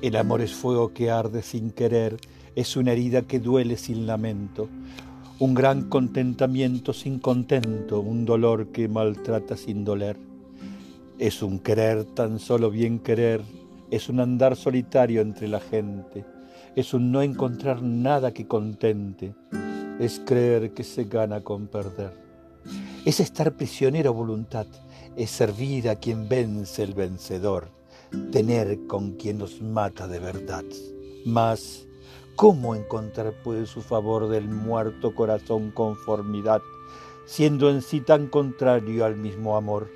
El amor es fuego que arde sin querer, es una herida que duele sin lamento, un gran contentamiento sin contento, un dolor que maltrata sin doler. Es un querer tan solo bien querer, es un andar solitario entre la gente, es un no encontrar nada que contente, es creer que se gana con perder. Es estar prisionero a voluntad, es servir a quien vence el vencedor tener con quien nos mata de verdad. Mas, ¿cómo encontrar puede su favor del muerto corazón conformidad, siendo en sí tan contrario al mismo amor?